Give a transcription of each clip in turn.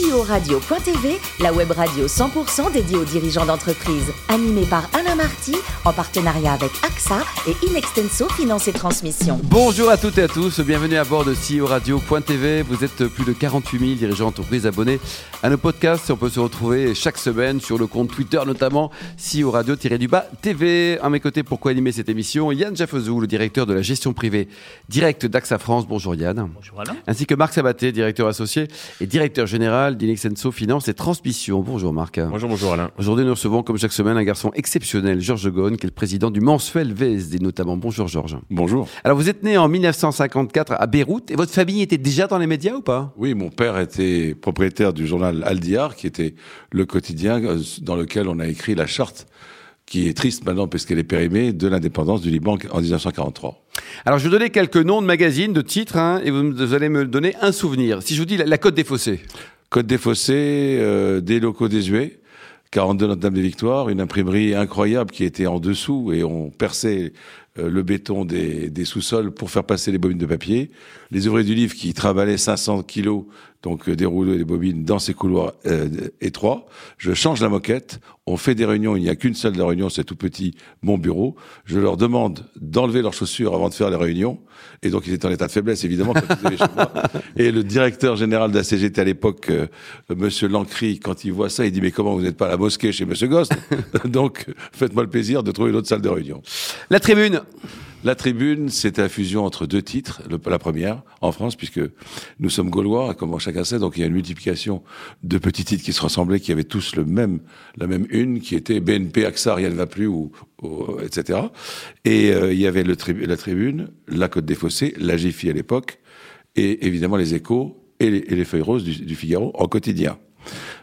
CEO Radio.tv, la web radio 100% dédiée aux dirigeants d'entreprise. Animée par Alain Marty, en partenariat avec AXA et Inextenso Finance et Transmission. Bonjour à toutes et à tous, bienvenue à bord de CEO Radio.tv. Vous êtes plus de 48 000 dirigeants d'entreprise abonnés à nos podcasts. On peut se retrouver chaque semaine sur le compte Twitter, notamment CEO Radio-du-bas TV. À mes côtés, pourquoi animer cette émission Yann Jaffezou, le directeur de la gestion privée directe d'AXA France. Bonjour Yann. Bonjour Alain. Ainsi que Marc Sabaté, directeur associé et directeur général d'Inexenso Finance et Transmission. Bonjour Marc. Bonjour, bonjour Alain. Aujourd'hui, nous recevons comme chaque semaine un garçon exceptionnel, Georges Ghosn, qui est le président du mensuel VSD notamment. Bonjour Georges. Bonjour. Alors vous êtes né en 1954 à Beyrouth et votre famille était déjà dans les médias ou pas? Oui, mon père était propriétaire du journal Al Diyar, qui était le quotidien euh, dans lequel on a écrit la charte qui est triste maintenant parce qu'elle est périmée de l'indépendance du Liban en 1943. Alors je vais vous donner quelques noms de magazines, de titres, hein, et vous, vous allez me donner un souvenir. Si je vous dis la, la Côte des Fossés. Côte des Fossés, euh, des locaux désuets, 42 Notre-Dame des Victoires, une imprimerie incroyable qui était en dessous et on perçait le béton des, des sous-sols pour faire passer les bobines de papier. Les ouvriers du livre qui travaillaient 500 kilos, donc euh, des rouleaux et des bobines dans ces couloirs euh, étroits. Je change la moquette, on fait des réunions, il n'y a qu'une seule de réunion, c'est tout petit, mon bureau. Je leur demande d'enlever leurs chaussures avant de faire les réunions. Et donc ils étaient en état de faiblesse, évidemment, quand ils chez moi. Et le directeur général de la CGT à l'époque, euh, Monsieur Lancry, quand il voit ça, il dit mais comment vous n'êtes pas à la mosquée chez Monsieur Ghost? Donc faites-moi le plaisir de trouver une autre salle de réunion. La Tribune. La Tribune, c'était la fusion entre deux titres. La première, en France, puisque nous sommes gaulois, comme chacun sait, donc il y a une multiplication de petits titres qui se ressemblaient, qui avaient tous le même, la même une, qui était BNP, AXA, rien ne va plus, ou, ou- etc. Et euh, il y avait la Tribune, la Côte des Fossés, la GFI à l'époque, et évidemment les Échos et les, et les feuilles roses du, du Figaro en quotidien.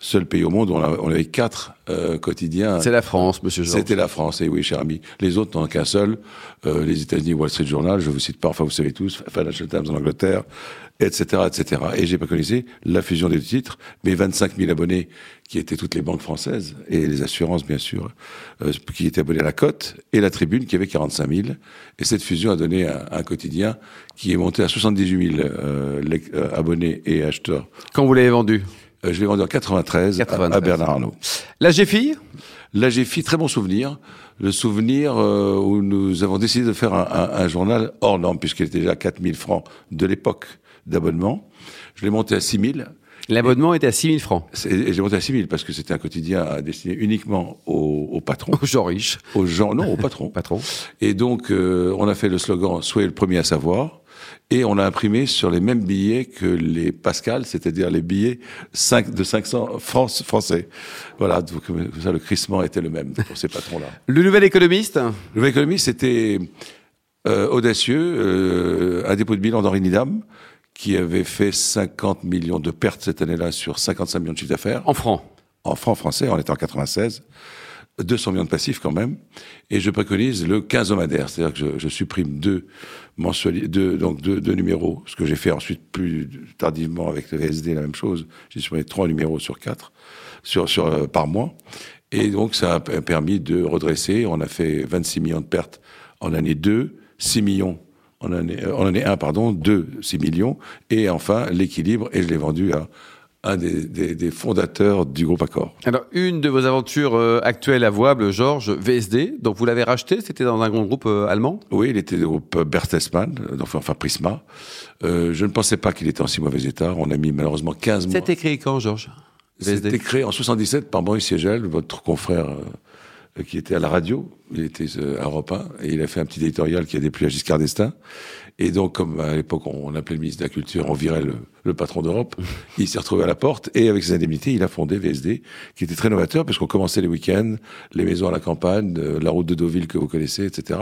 Seul pays au monde où on, a- on avait quatre euh, quotidiens. C'est la France, monsieur Georges. C'était la France, et oui, cher ami. Les autres n'en ont qu'un seul. Euh, les États-Unis, Wall Street Journal, je vous cite pas, enfin vous savez tous, Financial Times en Angleterre, etc., etc. Et j'ai pas connu la fusion des titres, mais 25 000 abonnés qui étaient toutes les banques françaises et les assurances, bien sûr, euh, qui étaient abonnés à la cote, et la Tribune qui avait 45 000. Et cette fusion a donné un, un quotidien qui est monté à 78 000 euh, euh, abonnés et acheteurs. Quand vous l'avez vendu? Je l'ai vendu en 93, à- 93. à Bernard Arnault. La GFI fait très bon souvenir. Le souvenir euh, où nous avons décidé de faire un, un- un journal hors norme, puisqu'il était déjà à 4000 francs de l'époque d'abonnement. Je l'ai monté à 6000. L'abonnement était à 6 000 francs. Et j'ai monté à 6000 parce que c'était un quotidien destiné uniquement aux, aux patrons. Aux gens riches. Aux gens, non, aux patrons. Patron. Et donc, euh, on a fait le slogan Soyez le premier à savoir. Et on a imprimé sur les mêmes billets que les Pascal, c'est-à-dire les billets 5, de 500 francs français. Voilà, donc ça, le crissement était le même pour ces patrons-là. Le nouvel économiste Le nouvel économiste, c'était euh, audacieux, euh, un dépôt de bilan d'Henri Nidam, qui avait fait 50 millions de pertes cette année-là sur 55 millions de chiffre d'affaires, en francs. en francs français, on était en 96, 200 millions de passifs quand même, et je préconise le quinzomadaire, c'est-à-dire que je, je supprime deux deux, donc deux, deux numéros, ce que j'ai fait ensuite plus tardivement avec le VSD, la même chose, j'ai supprimé trois numéros sur quatre, sur, sur, euh, par mois, et donc ça a permis de redresser, on a fait 26 millions de pertes en année 2, 6 millions en année, euh, en année 1, pardon, 2, 6 millions, et enfin l'équilibre, et je l'ai vendu à un des, des, des fondateurs du groupe Accor. Alors, une de vos aventures euh, actuelles avouables, Georges, VSD. Donc, vous l'avez racheté, c'était dans un grand groupe euh, allemand? Oui, il était du groupe Bertelsmann, euh, enfin, Prisma. Euh, je ne pensais pas qu'il était en si mauvais état. On a mis malheureusement 15 mois. C'était créé quand, Georges C'était créé en 77 par Maurice Siegel, votre confrère qui était à la radio. Il était à Europe 1, et il a fait un petit éditorial qui a déplu à Giscard d'Estaing. Et donc, comme à l'époque on appelait le ministre de la Culture, on virait le, le patron d'Europe, il s'est retrouvé à la porte et avec ses indemnités, il a fondé VSD, qui était très novateur parce qu'on commençait les week-ends, les maisons à la campagne, euh, la route de Deauville que vous connaissez, etc.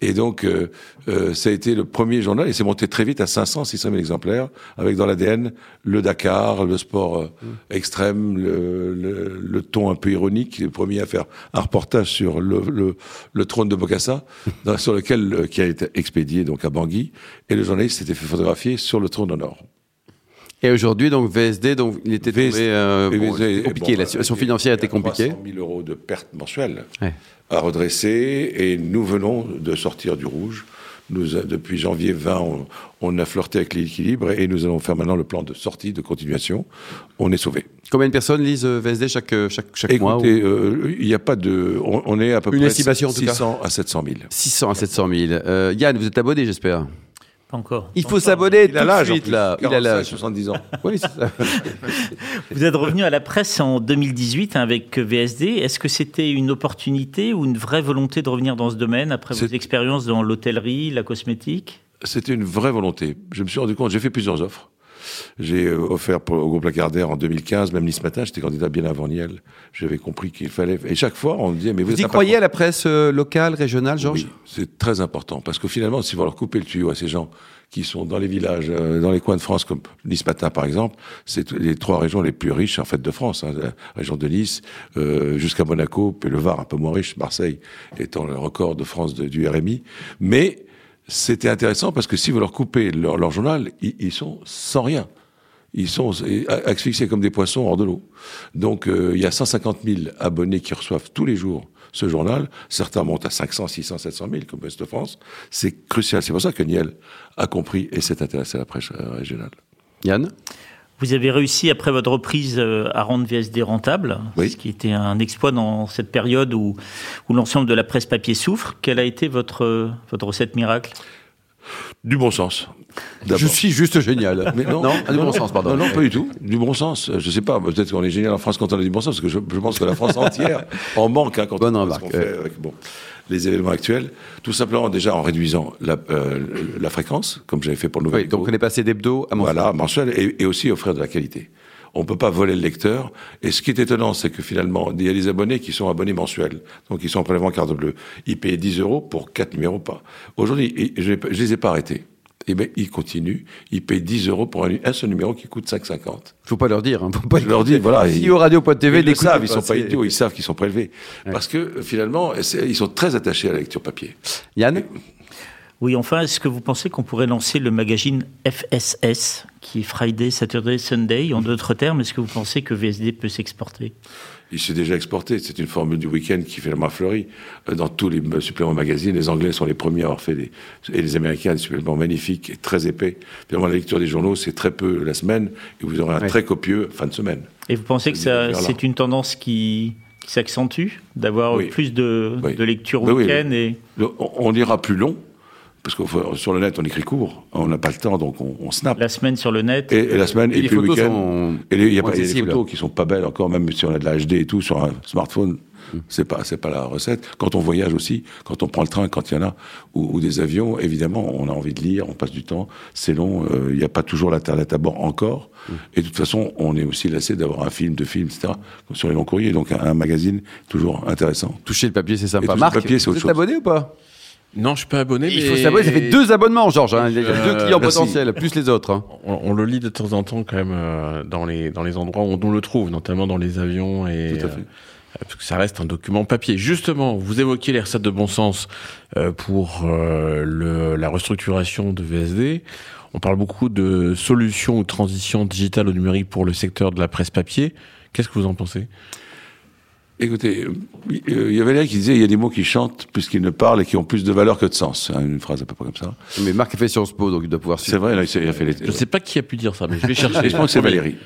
Et donc, euh, euh, ça a été le premier journal et c'est monté très vite à 500, 600 000 exemplaires, avec dans l'ADN le Dakar, le sport euh, extrême, le, le, le ton un peu ironique, le premier à faire un reportage sur le, le, le trône de Bokassa, dans- sur lequel qui a été expédié donc à Bangui, et le journaliste s'était fait photographier sur le trône d'honneur. Et aujourd'hui, donc VSD, donc il était VSD, tombé, euh, bon, VSD, compliqué. bon, la situation financière était il y a compliquée. 300 000 euros de pertes mensuelles Ouais. à redresser, et nous venons de sortir du rouge. Nous, depuis janvier 20, on, on a flirté avec l'équilibre et nous allons faire maintenant le plan de sortie, de continuation. On est sauvé. Combien de personnes lisent euh, VSD chaque, euh, chaque, chaque mois Écoutez, euh, il n'y a pas de. On, on est à peu Une près estimation, en tout cas. 600 à 700 000. 600 à 700 000. Euh, Yann, vous êtes abonné, j'espère Pas encore. Il faut s'abonner tout Il a de suite, là. Il a 45, l'âge. 70 ans. Oui, c'est ça. Vous êtes revenu à la presse en 2018 avec VSD. Est-ce que c'était une opportunité ou une vraie volonté de revenir dans ce domaine après vos expériences dans l'hôtellerie, la cosmétique? C'était une vraie volonté. Je me suis rendu compte, j'ai fait plusieurs offres. J'ai euh, offert pour, au groupe Lagardère en 2015, même Nice Matin, j'étais candidat bien avant Niel. J'avais compris qu'il fallait. Et chaque fois, on me disait, mais vous, Vous y croyez à la presse euh, locale, régionale, Georges? Oui, c'est très important parce que finalement, si vous leur coupez le tuyau à ces gens qui sont dans les villages, euh, dans les coins de France, comme Nice Matin par exemple, c'est les trois régions les plus riches en fait de France. Hein, la région de Nice euh, jusqu'à Monaco, puis le Var un peu moins riche, Marseille étant le record de France de- du RMI. Mais c'était intéressant parce que si vous leur coupez leur, journal, ils, sont sans rien. Ils sont asphyxiés comme des poissons hors de l'eau. Donc euh, il y a 150 000 abonnés qui reçoivent tous les jours ce journal. Certains montent à 500, 600, 700 000 comme Ouest France. C'est crucial. C'est pour ça que Niel a compris et s'est intéressé à la presse euh, régionale. Yann? Vous avez réussi, après votre reprise, euh, à rendre VSD rentable, Oui. ce qui était un exploit dans cette période où, où l'ensemble de la presse papier souffre. Quelle a été votre, euh, votre recette miracle? Du bon sens. Je suis juste génial. Mais non, ah, du bon sens, pardon. Non, non, pas du tout. Du bon sens. Je sais pas. Peut-être qu'on est génial en France quand on a du bon sens, parce que je, je pense que la France entière en manque hein, quand Bonne on fait bon, les événements actuels. Tout simplement déjà en réduisant la, euh, la fréquence, comme j'avais fait pour le Nouvel Oui, donc on est passé d'hebdo à mensuel. Voilà, mensuel, et, et aussi offrir de la qualité. On peut pas voler le lecteur. Et ce qui est étonnant, c'est que finalement, il y a des abonnés qui sont abonnés mensuels. Donc, ils sont en prélèvement carte bleue. Ils payent 10 euros pour quatre numéros pas. Aujourd'hui, je, je les ai pas arrêtés. Eh ben, ils continuent. Ils payent 10 euros pour un, un seul numéro qui coûte 5,50. Faut pas leur dire. Hein. Faut pas Je leur dis, voilà. Si ils- au radio.tv, ils le n'écoutez savent, ils sont pas idiots, ils savent qu'ils sont prélevés. Parce que euh, finalement, ils sont très attachés à la lecture papier. Yann Oui, enfin, est-ce que vous pensez qu'on pourrait lancer le magazine FSS, qui est Friday, Saturday, Sunday En d'autres termes, est-ce que vous pensez que VSD peut s'exporter? Il s'est déjà exporté. C'est une formule du week-end qui finalement a fleuri. Euh, Dans tous les suppléments magazines, les Anglais sont les premiers à avoir fait des, et les Américains des suppléments magnifiques et très épais. Finalement, la lecture des journaux, c'est très peu la semaine et vous aurez un Ouais. très copieux fin de semaine. Et vous pensez que C'est une tendance qui, qui s'accentue, d'avoir Oui. plus de, Oui. de lecture Oui, oui, week-end et... On ira plus long parce que sur le net, on écrit court. On n'a pas le temps, donc on, on snap. La semaine sur le net. Et, et la semaine, Et puis le week-end. sont Et il y a pas des photos qui sont pas belles encore, même si on a de la HD et tout sur un smartphone. C'est pas, c'est pas la recette. Quand on voyage aussi, quand on prend le train, quand il y en a, ou, ou des avions, évidemment, on a envie de lire, on passe du temps, c'est long, euh, il n'y a pas toujours l'internet à bord encore. Et de toute façon, on est aussi lassé d'avoir un film, deux films, etc. comme sur les longs courriers. Donc un, un magazine toujours intéressant. Toucher le papier, c'est Et sympa. toucher le Marc, papier, c'est vous autre êtes chose. abonné ou pas? Non, je suis pas abonné. Il mais- faut s'abonner. Ça fait deux abonnements, Georges. hein. Il y a Euh, deux clients merci. potentiels, plus les autres. hein. On, on le lit de temps en temps quand même euh, dans les dans les endroits où on le trouve, notamment dans les avions et Tout à fait. euh, parce que ça reste un document papier. Justement, vous évoquez les recettes de bon sens euh, pour euh, le, la restructuration de VSD. On parle beaucoup de solutions ou transition digitale au numérique pour le secteur de la presse papier. Qu'est-ce que vous en pensez? Écoutez, euh, il y avait là qui disait il y a des mots qui chantent plus qu'ils ne parlent et qui ont plus de valeur que de sens. C'est Une phrase à peu près comme ça. Mais Marc a fait Sciences Po, donc il doit pouvoir C'est suivre. vrai, là, il a fait les. Je ne sais pas qui a pu dire ça, mais je vais chercher. Je pense que c'est Valérie.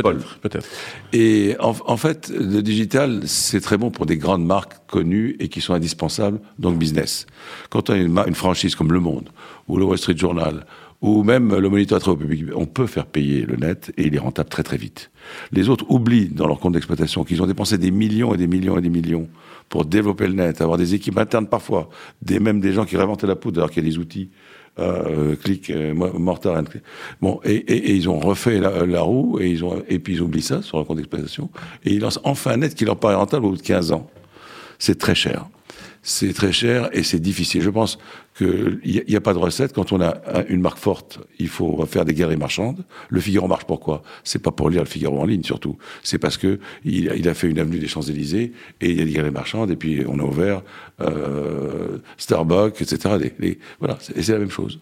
Paul. Peut-être. Peut-être. Et en, en fait, le digital, c'est très bon pour des grandes marques connues et qui sont indispensables, donc business. Quand on a une franchise comme Le Monde, ou le Wall Street Journal, ou même le Moniteur très public, on peut faire payer le net et il est rentable très très vite. Les autres oublient dans leur compte d'exploitation qu'ils ont dépensé des millions et des millions et des millions pour développer le net, avoir des équipes internes parfois, des, même des gens qui réinventent la poudre alors qu'il y a des outils euh, clic, euh, mo- mortar, and click. Bon, et, et, et ils ont refait la, la roue et ils ont et puis ils oublient ça sur leur compte d'exploitation et ils lancent enfin un net qui leur paraît rentable au bout de 15 ans. C'est très cher. C'est très cher et c'est difficile. Je pense qu'il n'y a, pas de recette. Quand on a un- une marque forte, il faut faire des galeries marchandes. Le Figaro marche pourquoi? C'est pas pour lire le Figaro en ligne surtout. C'est parce que il, a- il a fait une avenue des Champs-Élysées et il y a des galeries marchandes et puis on a ouvert euh, Starbucks, etc. Les- les- voilà, et c'est la même chose.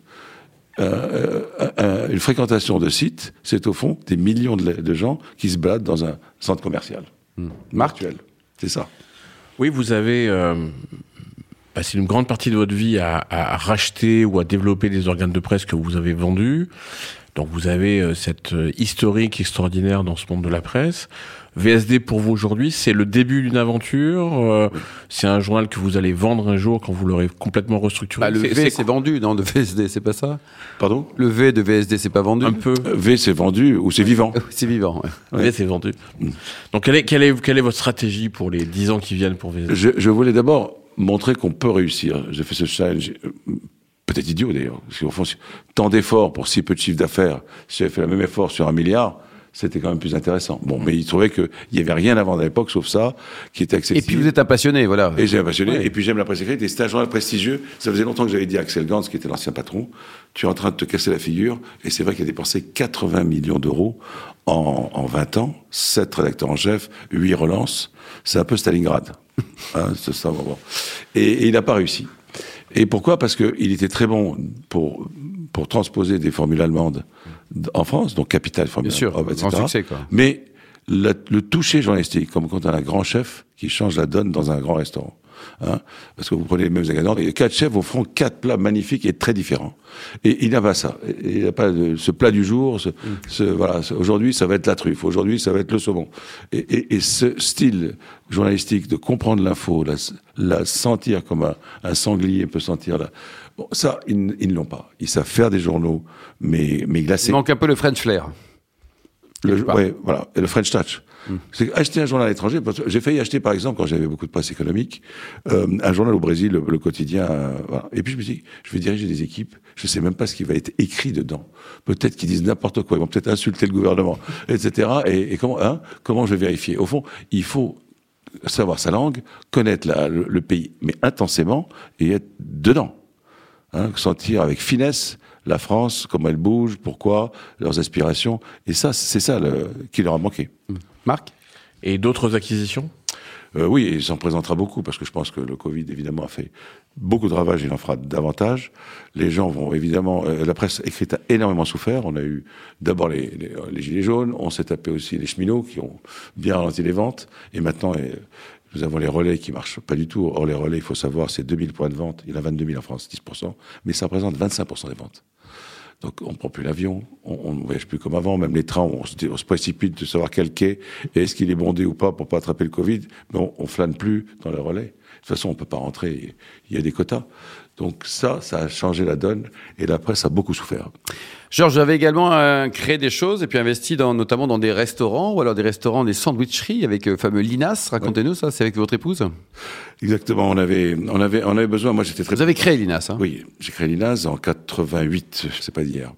Euh, euh, une fréquentation de sites, c'est au fond des millions de, de gens qui se baladent dans un centre commercial Marc? Actuel. C'est ça. Oui, vous avez passé une grande partie de votre vie à, à racheter ou à développer des organes de presse que vous avez vendus. Donc vous avez euh, cette euh, historique extraordinaire dans ce monde de la presse. VSD pour vous aujourd'hui, c'est le début d'une aventure. euh, C'est un journal que vous allez vendre un jour quand vous l'aurez complètement restructuré. Bah, le V, c'est vendu, non, de VSD, c'est pas ça Pardon? Le V de VSD, c'est pas vendu un peu. V, c'est vendu ou c'est vivant? C'est vivant, ouais. V, c'est vendu. Donc quelle est, quelle est quelle est votre stratégie pour les 10 ans qui viennent pour VSD je, je voulais d'abord montrer qu'on peut réussir. J'ai fait ce challenge, euh, peut-être idiot d'ailleurs, parce qu'au fond, tant d'efforts pour si peu de chiffre d'affaires, si j'avais fait le même effort sur un milliard, c'était quand même plus intéressant. Bon, mais il trouvait qu'il n'y avait rien à vendre à l'époque, sauf ça, qui était Et accessible. puis vous êtes un passionné, voilà. Et j'ai un passionné, Ouais. et puis j'aime la presse écrite, et c'est un journal prestigieux. Ça faisait longtemps que j'avais dit à Axel Gans, qui était l'ancien patron, tu es en train de te casser la figure, et c'est vrai qu'il a dépensé 80 millions d'euros en, en 20 ans, 7 rédacteurs en chef, 8 relances, c'est un peu Stalingrad. Hein, c'est ça, bon, bon. Et, et il n'a pas réussi. Et pourquoi? Parce qu'il était très bon pour, pour transposer des formules allemandes en France, donc Capital, formule Bien sûr, allemande, etc. grand succès, quoi. Mais le toucher journalistique, comme quand on a un grand chef qui change la donne dans un grand restaurant. Hein, parce que vous prenez les mêmes ingrédients, et quatre chefs vous feront quatre plats magnifiques et très différents. Et il n'a pas ça. Il n'a pas de- ce plat du jour. Ce, ce- voilà. ce- Aujourd'hui, ça va être la truffe. Aujourd'hui, ça va être le saumon. Et, et- et ce style journalistique de comprendre l'info, la, la sentir comme un, un sanglier peut sentir la. Bon, ça, ils, ne l'ont pas. Ils savent faire des journaux, mais mais glacés. Il manque un peu le French flair. Le, ouais, voilà. Et le French Touch. C'est acheter un journal à l'étranger. J'ai failli acheter, par exemple, quand j'avais beaucoup de presse économique, euh, un journal au Brésil, le, le quotidien. euh, voilà. Et puis je me dis, je vais diriger des équipes. Je sais même pas ce qui va être écrit dedans. Peut-être qu'ils disent n'importe quoi. Ils vont peut-être insulter le gouvernement, etc. Et, et comment, hein, comment je vais vérifier? Au fond, il faut savoir sa langue, connaître la- le, le pays, mais intensément et être dedans. Hein, sentir avec finesse la France, comment elle bouge, pourquoi, leurs aspirations. Et ça, c'est ça le, qui leur a manqué. Marc? Et d'autres acquisitions? Euh, oui, et il s'en présentera beaucoup, parce que je pense que le Covid, évidemment, a fait beaucoup de ravages, il en fera davantage. Les gens vont, évidemment, euh, la presse écrite a énormément souffert. On a eu d'abord les, les, les Gilets jaunes, on s'est tapé aussi les cheminots, qui ont bien ralenti les ventes, et maintenant, euh, nous avons les relais qui marchent pas du tout. Or, les relais, il faut savoir, c'est 2000 points de vente. Il y en a 22 000 en France, 10%, mais ça représente 25% des ventes. Donc on prend plus l'avion, on, ne voyage plus comme avant, même les trains, on se, précipite de savoir quel quai, et est-ce qu'il est bondé ou pas pour pas attraper le Covid, mais on, on flâne plus dans les relais. De toute façon, on peut pas rentrer, il y a des quotas. Donc ça, ça a changé la donne, et la presse a beaucoup souffert. Georges, j'avais également euh, créé des choses et puis investi dans, notamment dans des restaurants ou alors des restaurants, des sandwicheries avec le fameux Linas. Racontez-nous ça, c'est avec votre épouse? Exactement, on avait, on avait, on avait besoin, moi j'étais très... Vous avez créé Linas, hein? Oui, j'ai créé l'INAS en 88, c'est pas d'hier.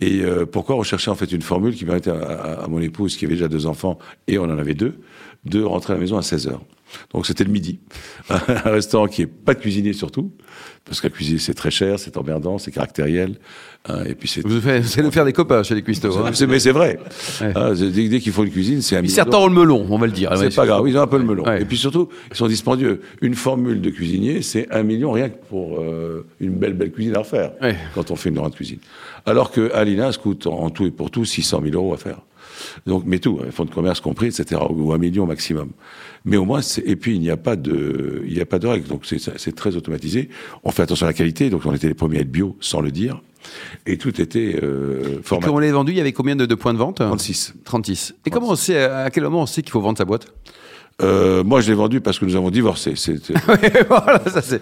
Et euh, pourquoi on cherchait en fait une formule qui permettait à, à- à mon épouse, qui avait déjà deux enfants, et on en avait deux, de rentrer à la maison à 16 heures? Donc c'était le midi. Un restaurant qui est pas de cuisinier surtout, parce qu'à cuisiner c'est très cher, c'est emmerdant, c'est caractériel, hein, et puis c'est... Vous allez nous faire des copains chez les cuistots. hein. Mais c'est vrai. Ouais. Hein, c'est- dès, dès qu'il faut une cuisine, c'est un certains ont le melon, on va le dire. C'est pas grave, ils ont un peu le melon. Et puis surtout, ils sont dispendieux. Une formule de cuisinier, c'est un million rien que pour euh, une belle, belle cuisine à refaire, quand on fait une grande cuisine. Alors que Alina, coûte en, en tout et pour tout 600 000 euros à faire. Donc, mais tout, hein, fonds de commerce compris, etc., ou un million maximum. Mais au moins, et puis il n'y a pas de, il n'y a pas de règles, donc c'est très automatisé. On fait attention à la qualité, donc on était les premiers à être bio, sans le dire, et tout était euh, Et formaté. quand on l'a vendu, il y avait combien de, de points de vente? 36. 36. Et comment on sait, à quel moment on sait qu'il faut vendre sa boîte? Euh, moi, je l'ai vendu parce que nous avons divorcé. C'est Voilà, ça c'est.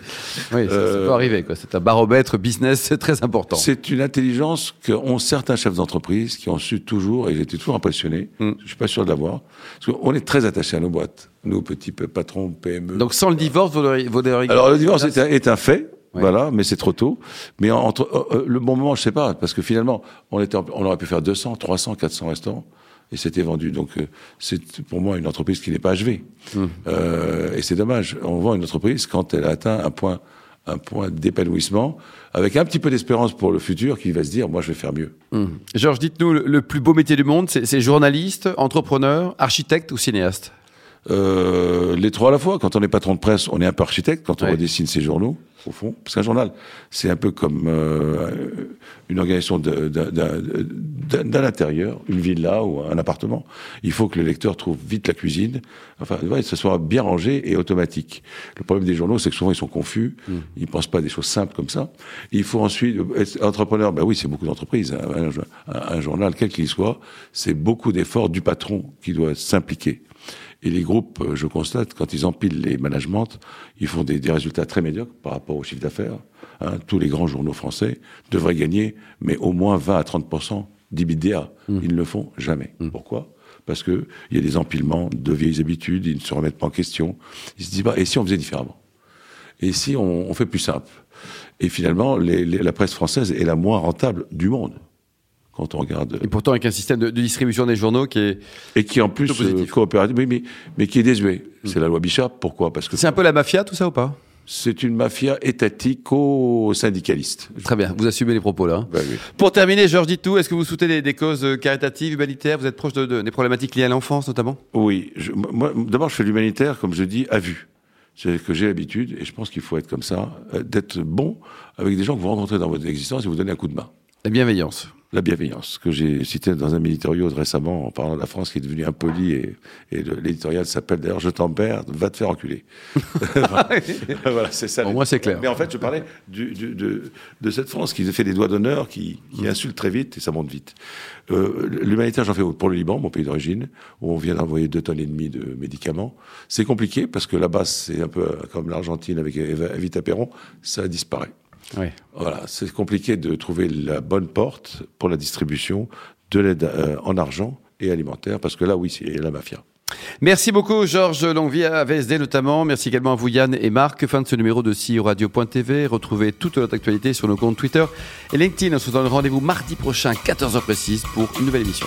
Oui, ça, ça Euh, peut arriver. quoi. C'est un baromètre business c'est très important. C'est une intelligence qu'ont certains chefs d'entreprise qui ont su toujours, et j'étais toujours impressionné, Mm. je suis pas sûr de l'avoir, parce qu'on est très attachés à nos boîtes, nous petits patrons PME. Donc sans le divorce, vous l'auriez- Alors le divorce est un, est un fait, Ouais. voilà, mais c'est trop tôt. Mais en- entre euh, euh, le bon moment, je sais pas, parce que finalement, on était, on aurait pu faire 200, 300, 400 restaurants. Et c'était vendu. Donc, euh, c'est pour moi une entreprise qui n'est pas achevée. Hmm. Euh, et c'est dommage. On vend une entreprise quand elle a atteint un point, un point d'épanouissement, avec un petit peu d'espérance pour le futur, qui va se dire, moi, je vais faire mieux. Hum. Georges, dites-nous, le, le plus beau métier du monde, c'est journaliste, entrepreneur, architecte ou cinéaste? Euh, les trois à la fois. Quand on est patron de presse, on est un peu architecte quand on Ouais. redessine ses journaux, au fond. Parce qu'un journal, c'est un peu comme euh, une organisation d'un intérieur, une villa ou un appartement. Il faut que le lecteur trouve vite la cuisine, enfin, ouais, que ce soit bien rangé et automatique. Le problème des journaux, c'est que souvent ils sont confus, ils pensent pas à des choses simples comme ça. Il faut ensuite être entrepreneur. Ben oui, c'est beaucoup d'entreprises. hein. Un, un- un journal, quel qu'il soit, c'est beaucoup d'efforts du patron qui doit s'impliquer. Et les groupes, euh, je constate, quand ils empilent les managements, ils font des, des résultats très médiocres par rapport au chiffre d'affaires. Hein, tous les grands journaux français devraient gagner, mais au moins 20 à 30 d'IBDA. Ils ne le font jamais. Pourquoi? Parce que il y a des empilements de vieilles habitudes, ils ne se remettent pas en question. Ils se disent, bah, et si on faisait différemment? Et si on, on fait plus simple? Et finalement, les- les- la presse française est la moins rentable du monde. Quand on regarde Et pourtant, avec un système de, de distribution des journaux qui est. et qui en plus euh, coopératif, mais, mais, mais qui est désuet. C'est la loi Bichat. Pourquoi? Parce que C'est un peu la mafia, tout ça ou pas? C'est une mafia étatico-syndicaliste. Très bien, vous assumez les propos là. hein. Oui. Pour terminer, Georges Ditou, est-ce que vous soutenez des, des causes euh, caritatives, humanitaires? Vous êtes proche de, de- des problématiques liées à l'enfance notamment? Oui, je- moi, d'abord, je fais l'humanitaire, comme je dis, à vue. C'est que j'ai l'habitude, et je pense qu'il faut être comme ça, euh, d'être bon avec des gens que vous rencontrez dans votre existence et vous donnez un coup de main. La bienveillance. La bienveillance, que j'ai cité dans un militoriose récemment en parlant de la France qui est devenue impolie et, l'éditorial s'appelle d'ailleurs Je t'emmerde, va te faire enculer. voilà, c'est ça. Au moins, c'est clair. Mais en fait, je parlais du, du- de, de cette France qui fait des doigts d'honneur, qui, qui Mm. insulte très vite et ça monte vite. Euh, L'humanitaire, j'en fais pour le Liban, mon pays d'origine, où on vient d'envoyer deux tonnes et demie de médicaments. C'est compliqué parce que là-bas, c'est un peu comme l'Argentine avec Evita Perron, ça disparaît. Oui. Voilà, c'est compliqué de trouver la bonne porte pour la distribution de l'aide euh, en argent et alimentaire, parce que là, oui, c'est la mafia. Merci beaucoup, Georges Longvie à VSD notamment. Merci également à vous, Yann et Marc. Fin de ce numéro de CEO Radio.tv. Retrouvez toute notre actualité sur nos comptes Twitter et LinkedIn. On se donne rendez-vous mardi prochain, 14h précise, pour une nouvelle émission.